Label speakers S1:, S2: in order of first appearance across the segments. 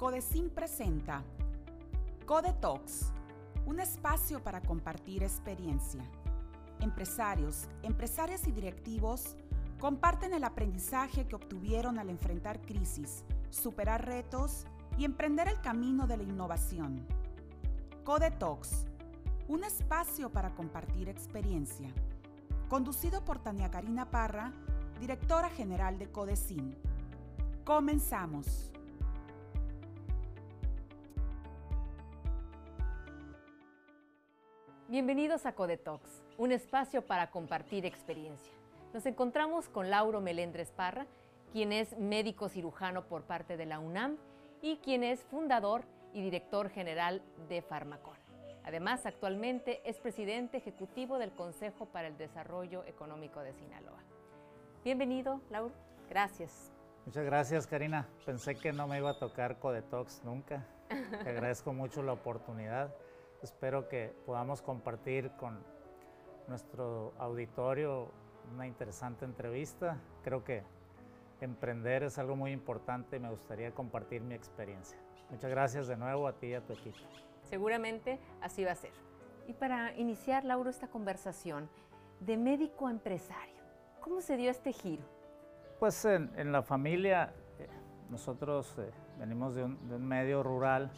S1: Codecin presenta Code Talks, un espacio para compartir experiencia. Empresarios, empresarias y directivos comparten el aprendizaje que obtuvieron al enfrentar crisis, superar retos y emprender el camino de la innovación. Code Talks, un espacio para compartir experiencia. Conducido por Tania Karina Parra, directora general de Codecin. Comenzamos.
S2: Bienvenidos a Codetox, un espacio para compartir experiencia. Nos encontramos con Lauro Melendres Parra, quien es médico cirujano por parte de la UNAM y quien es fundador y director general de Farmacon. Además, actualmente es presidente ejecutivo del Consejo para el Desarrollo Económico de Sinaloa. Bienvenido, Lauro. Gracias.
S3: Muchas gracias, Karina. Pensé que no me iba a tocar Codetox nunca. Te agradezco mucho la oportunidad. Espero que podamos compartir con nuestro auditorio una interesante entrevista. Creo que emprender es algo muy importante y me gustaría compartir mi experiencia. Muchas gracias de nuevo a ti y a tu equipo.
S2: Seguramente así va a ser. Y para iniciar, Lauro, esta conversación de médico a empresario, ¿cómo se dio este giro?
S3: Pues en, la familia, eh, nosotros eh, venimos de un, de un medio rural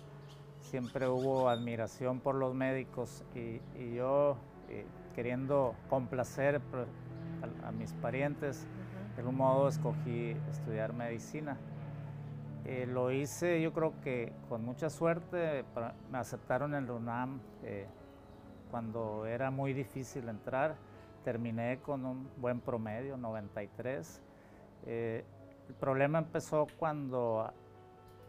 S3: siempre hubo admiración por los médicos y, yo eh, queriendo complacer a, mis parientes, de algún modo escogí estudiar medicina. Eh, lo hice yo creo que con mucha suerte, me aceptaron en el UNAM eh, cuando era muy difícil entrar, terminé con un buen promedio, 93. el problema empezó cuando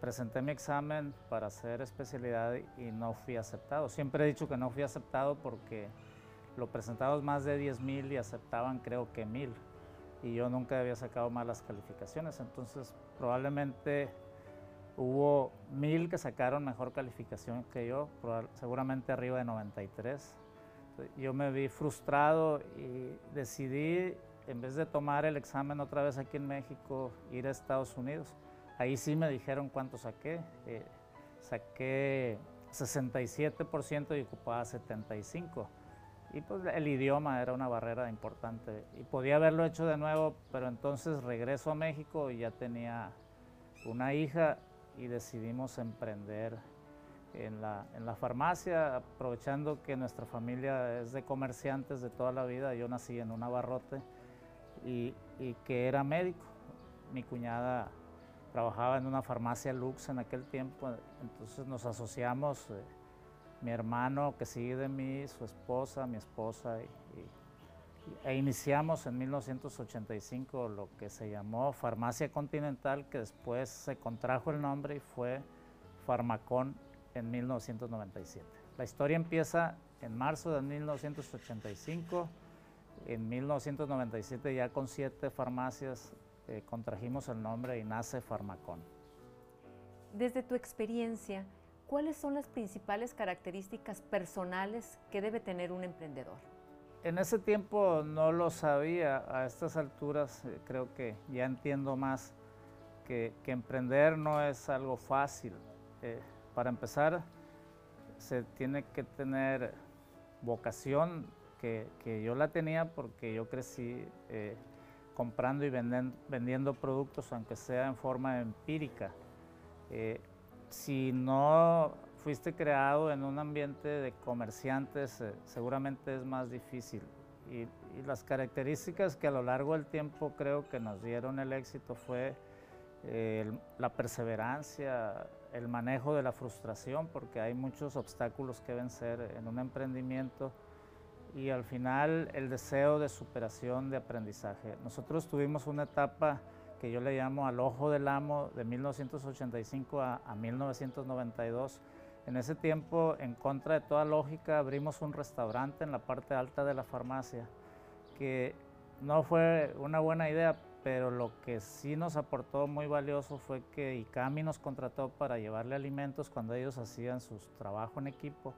S3: presenté mi examen para hacer especialidad y no fui aceptado. Siempre he dicho que no fui aceptado porque lo presentamos más de 10 mil y aceptaban creo que mil. Y yo nunca había sacado malas calificaciones, entonces probablemente hubo mil que sacaron mejor calificación que yo, seguramente arriba de 93. Yo me vi frustrado y decidí, en vez de tomar el examen otra vez aquí en México, ir a Estados Unidos. Ahí sí me dijeron cuánto saqué. Eh, saqué 67% y ocupaba 75%. Y pues el idioma era una barrera importante. Y podía haberlo hecho de nuevo, pero entonces regreso a México y ya tenía una hija y decidimos emprender en la, en la farmacia, aprovechando que nuestra familia es de comerciantes de toda la vida. Yo nací en un abarrote y, y que era médico. Mi cuñada trabajaba en una farmacia Lux en aquel tiempo, entonces nos asociamos, eh, mi hermano que sigue de mí, su esposa, mi esposa, e iniciamos en 1985 lo que se llamó Farmacia Continental, que después se contrajo el nombre y fue Farmacón en 1997. La historia empieza en marzo de 1985, en 1997 ya con siete farmacias eh, contrajimos el nombre y nace Farmacón.
S2: Desde tu experiencia, ¿cuáles son las principales características personales que debe tener un emprendedor?
S3: En ese tiempo no lo sabía, a estas alturas eh, creo que ya entiendo más que, emprender no es algo fácil. Eh, para empezar, se tiene que tener vocación, que, yo la tenía porque yo crecí comprando y vendiendo productos, aunque sea en forma empírica. Eh, si no fuiste creado en un ambiente de comerciantes, eh, seguramente es más difícil. Y, las características que a lo largo del tiempo creo que nos dieron el éxito fue eh, la perseverancia, el manejo de la frustración, porque hay muchos obstáculos que vencer en un emprendimiento y al final el deseo de superación, de aprendizaje. Nosotros tuvimos una etapa que yo le llamo al ojo del amo de 1985 a, 1992. En ese tiempo, en contra de toda lógica, abrimos un restaurante en la parte alta de la farmacia, que no fue una buena idea, pero lo que sí nos aportó muy valioso fue que ICAMI nos contrató para llevarle alimentos cuando ellos hacían su trabajo en equipo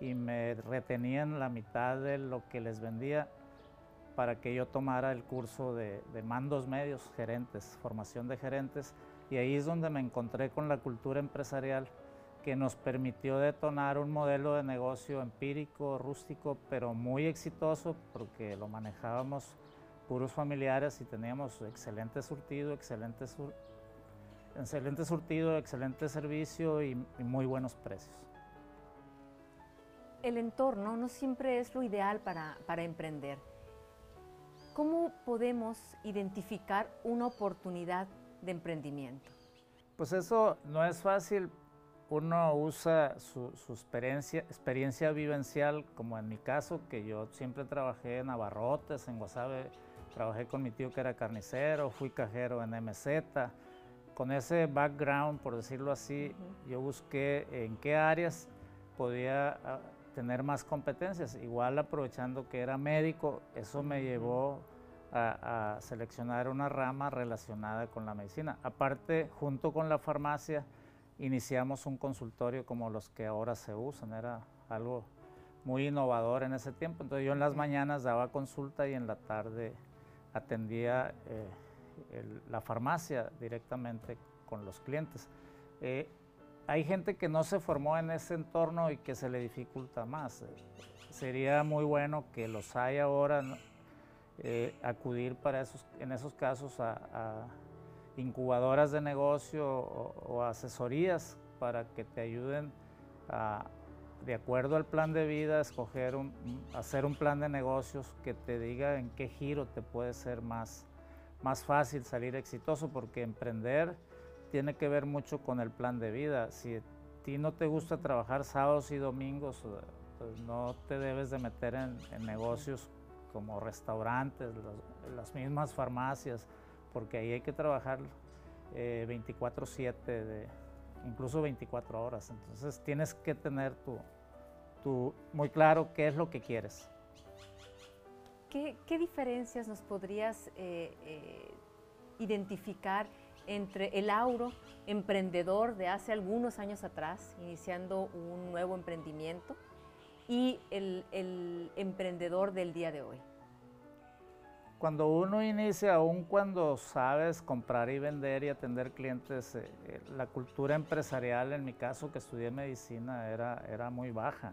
S3: y me retenían la mitad de lo que les vendía para que yo tomara el curso de, mandos medios, gerentes, formación de gerentes. Y ahí es donde me encontré con la cultura empresarial que nos permitió detonar un modelo de negocio empírico, rústico, pero muy exitoso porque lo manejábamos puros familiares y teníamos excelente surtido, excelente, excelente surtido, excelente servicio y, y muy buenos precios.
S2: El entorno no siempre es lo ideal para, para emprender. ¿Cómo podemos identificar una oportunidad de emprendimiento?
S3: Pues eso no es fácil. Uno usa su, experiencia, experiencia vivencial, como en mi caso, que yo siempre trabajé en abarrotes, en Guasave, trabajé con mi tío que era carnicero, fui cajero en MZ. Con ese background, por decirlo así, yo busqué en qué áreas podía ah, tener más competencias. Igual aprovechando que era médico, eso me llevó a, seleccionar una rama relacionada con la medicina. Aparte, junto con la farmacia, iniciamos un consultorio como los que ahora se usan, era algo muy innovador en ese tiempo. Entonces yo en las mañanas daba consulta y en la tarde atendía eh, la farmacia directamente con los clientes. Eh, hay gente que no se formó en ese entorno y que se le dificulta más. sería muy bueno que los hay ahora, eh, acudir para esos, en esos casos a, incubadoras de negocio o, asesorías para que te ayuden a, de acuerdo al plan de vida, escoger un, hacer un plan de negocios que te diga en qué giro te puede ser más, más fácil salir exitoso, porque emprender tiene que ver mucho con el plan de vida. Si a ti no te gusta trabajar sábados y domingos, pues no te debes de meter en, en negocios como restaurantes, las mismas farmacias, porque ahí hay que trabajar 24/7, eh, incluso 24 horas. Entonces tienes que tener tu, muy claro qué es lo que quieres.
S2: ¿Qué, diferencias nos podrías eh, eh, identificar entre el Auro, emprendedor de hace algunos años atrás, iniciando un nuevo emprendimiento, y el, emprendedor del día de hoy?
S3: Cuando uno inicia, aún cuando sabes comprar y vender y atender clientes, eh, eh, la cultura empresarial, en mi caso que estudié medicina, era, era muy baja.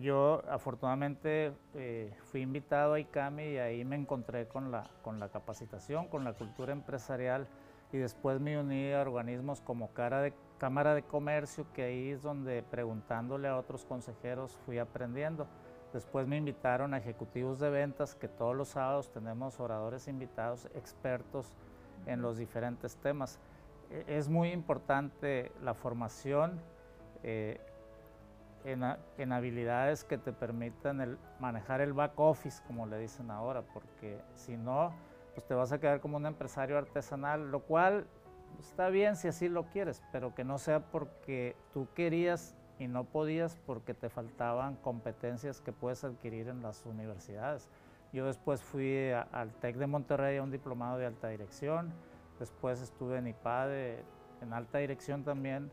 S3: Yo afortunadamente eh, fui invitado a ICAMI y ahí me encontré con la, con la capacitación, con la cultura empresarial y después me uní a organismos como Cara de, Cámara de Comercio, que ahí es donde preguntándole a otros consejeros fui aprendiendo. Después me invitaron a ejecutivos de ventas, que todos los sábados tenemos oradores invitados, expertos en los diferentes temas. E, es muy importante la formación eh, en, en, habilidades que te permitan el, manejar el back office, como le dicen ahora, porque si no, pues te vas a quedar como un empresario artesanal, lo cual está bien si así lo quieres, pero que no sea porque tú querías y no podías porque te faltaban competencias que puedes adquirir en las universidades. Yo después fui al TEC de Monterrey a un diplomado de alta dirección, después estuve en IPADE en alta dirección también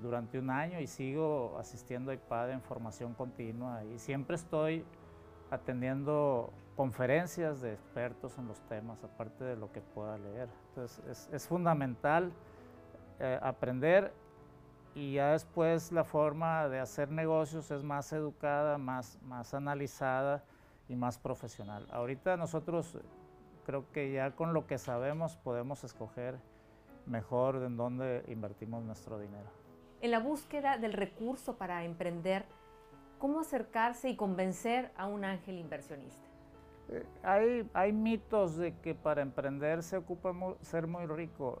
S3: durante un año y sigo asistiendo a IPADE en formación continua y siempre estoy atendiendo conferencias de expertos en los temas, aparte de lo que pueda leer. Entonces es, fundamental eh, aprender y ya después la forma de hacer negocios es más educada, más, más analizada y más profesional. Ahorita nosotros creo que ya con lo que sabemos podemos escoger mejor en dónde invertimos nuestro dinero.
S2: En la búsqueda del recurso para emprender, ¿Cómo acercarse y convencer a un ángel inversionista?
S3: Eh, hay, mitos de que para emprender se ocupa ser muy rico.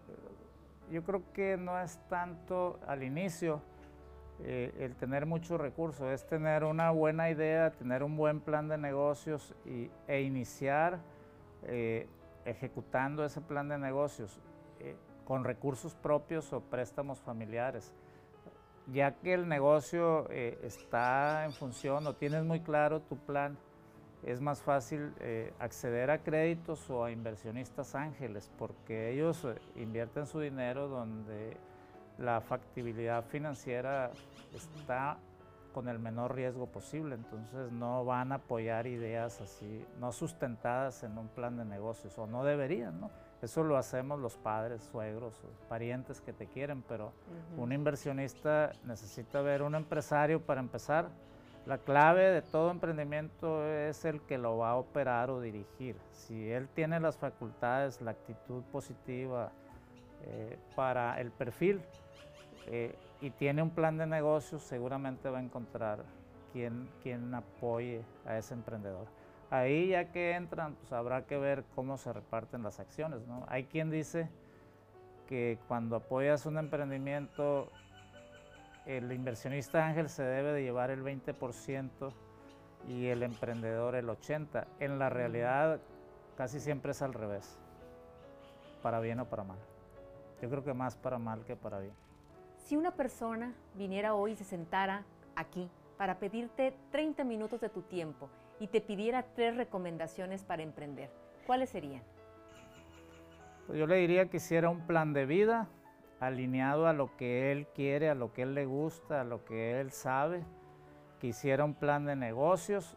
S3: Yo creo que no es tanto al inicio eh, el tener muchos recursos, es tener una buena idea, tener un buen plan de negocios y, e iniciar eh, ejecutando ese plan de negocios con recursos propios o préstamos familiares ya que el negocio eh, está en función o tienes muy claro tu plan, es más fácil eh, acceder a créditos o a inversionistas ángeles, porque ellos eh, invierten su dinero donde la factibilidad financiera está con el menor riesgo posible, entonces no van a apoyar ideas así, no sustentadas en un plan de negocios, o no deberían, ¿no? Eso lo hacemos los padres, suegros, parientes que te quieren, pero un inversionista necesita ver un empresario para empezar. La clave de todo emprendimiento es el que lo va a operar o dirigir. Si él tiene las facultades, la actitud positiva eh, para el perfil eh, y tiene un plan de negocios, seguramente va a encontrar quien, quien apoye a ese emprendedor. Ahí ya que entran, pues habrá que ver cómo se reparten las acciones. ¿no? Hay quien dice que cuando apoyas un emprendimiento, el inversionista ángel se debe de llevar el 20% y el emprendedor el 80%. En la realidad casi siempre es al revés, para bien o para mal. Yo creo que más para mal que para bien.
S2: Si una persona viniera hoy y se sentara aquí para pedirte 30 minutos de tu tiempo y te pidiera tres recomendaciones para emprender, ¿cuáles serían?
S3: Pues yo le diría que hiciera un plan de vida alineado a lo que él quiere, a lo que él le gusta, a lo que él sabe, que hiciera un plan de negocios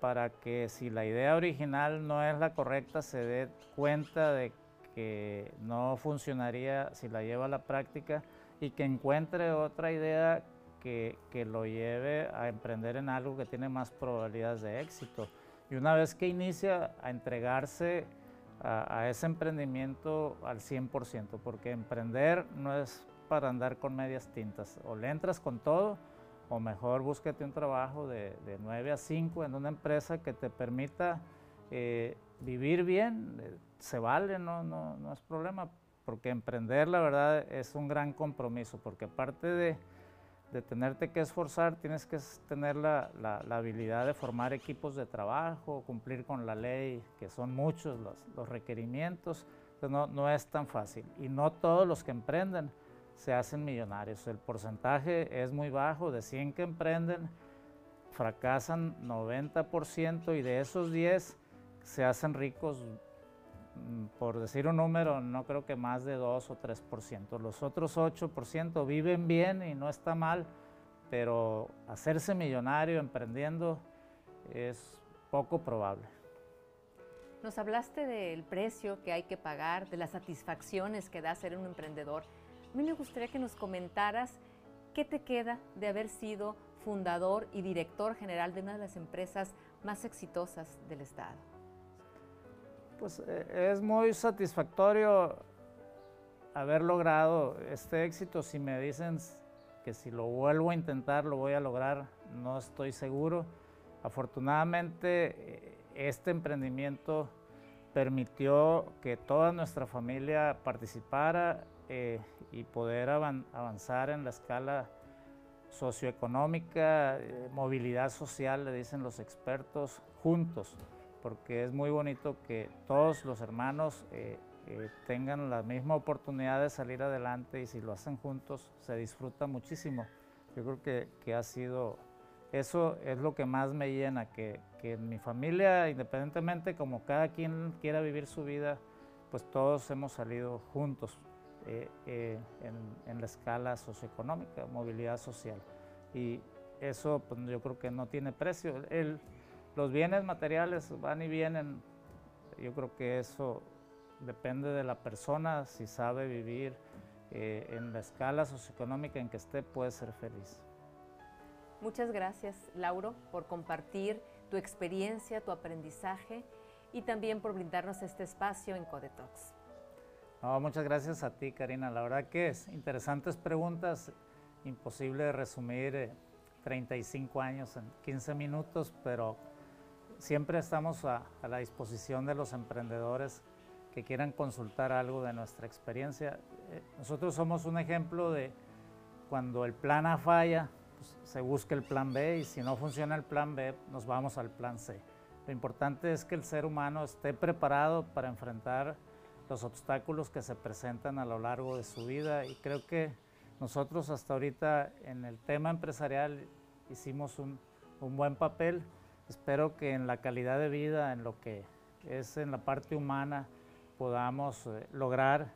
S3: para que si la idea original no es la correcta se dé cuenta de que no funcionaría si la lleva a la práctica y que encuentre otra idea que, lo lleve a emprender en algo que tiene más probabilidades de éxito. Y una vez que inicia a entregarse a, ese emprendimiento al 100%, porque emprender no es para andar con medias tintas. O le entras con todo, o mejor búsquete un trabajo de, de 9 a 5 en una empresa que te permita eh, vivir bien. Eh, se vale, no, no, no es problema, porque emprender la verdad es un gran compromiso, porque aparte de de tenerte que esforzar, tienes que tener la, habilidad de formar equipos de trabajo, cumplir con la ley, que son muchos los, requerimientos. Entonces no, no, es tan fácil. Y no todos los que emprenden se hacen millonarios. El porcentaje es muy bajo. De 100 que emprenden, fracasan 90% y de esos 10 se hacen ricos por decir un número, no creo que más de 2 o 3%. Los otros 8% viven bien y no está mal, pero hacerse millonario emprendiendo es poco probable.
S2: Nos hablaste del precio que hay que pagar, de las satisfacciones que da ser un emprendedor. A mí me gustaría que nos comentaras qué te queda de haber sido fundador y director general de una de las empresas más exitosas del Estado.
S3: Pues eh, es muy satisfactorio haber logrado este éxito. Si me dicen que si lo vuelvo a intentar lo voy a lograr, no estoy seguro. Afortunadamente eh, este emprendimiento permitió que toda nuestra familia participara eh, y poder avanzar en la escala socioeconómica, movilidad social, le dicen los expertos, juntos porque es muy bonito que todos los hermanos eh, eh, tengan la misma oportunidad de salir adelante y si lo hacen juntos se disfruta muchísimo. Yo creo que, que ha sido, eso es lo que más me llena, que, que, en mi familia, independientemente como cada quien quiera vivir su vida, pues todos hemos salido juntos eh, en, en, la escala socioeconómica, movilidad social. Y eso pues, yo creo que no tiene precio. El, los bienes materiales van y vienen. Yo creo que eso depende de la persona, si sabe vivir eh, en la escala socioeconómica en que esté, puede ser feliz.
S2: Muchas gracias, Lauro, por compartir tu experiencia, tu aprendizaje y también por brindarnos este espacio en Codetox.
S3: muchas gracias a ti, Karina. La verdad que es interesantes preguntas, imposible de resumir 35 eh, años en 15 minutos, pero Siempre estamos a, la disposición de los emprendedores que quieran consultar algo de nuestra experiencia. Eh, nosotros somos un ejemplo de cuando el plan A falla, pues, se busca el plan B y si no funciona el plan B, nos vamos al plan C. Lo importante es que el ser humano esté preparado para enfrentar los obstáculos que se presentan a lo largo de su vida y creo que nosotros hasta ahorita en el tema empresarial hicimos un, un buen papel. Espero que en la calidad de vida, en lo que es en la parte humana, podamos eh, lograr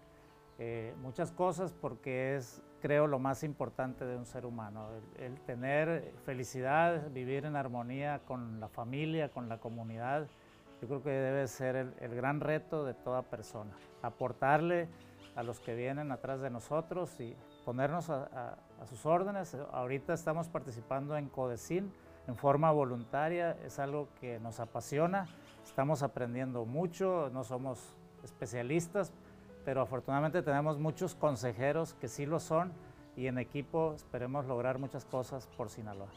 S3: eh, muchas cosas porque es, creo, lo más importante de un ser humano, el, tener felicidad, vivir en armonía con la familia, con la comunidad yo creo que debe ser el, gran reto de toda persona, aportarle a los que vienen atrás de nosotros y ponernos a, sus órdenes. Ahorita estamos participando en Codecin en forma voluntaria, es algo que nos apasiona, estamos aprendiendo mucho, no somos especialistas, pero afortunadamente tenemos muchos consejeros que sí lo son y en equipo esperemos lograr muchas cosas por Sinaloa.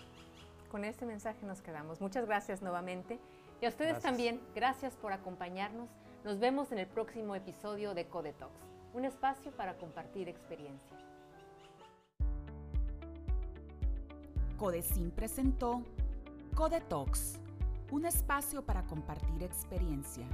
S2: Con este mensaje nos quedamos. Muchas gracias nuevamente. Y a ustedes también, gracias por acompañarnos. Nos vemos en el próximo episodio de Codetox, un espacio para compartir experiencia.
S1: Codecin presentó Codetox, un espacio para compartir experiencia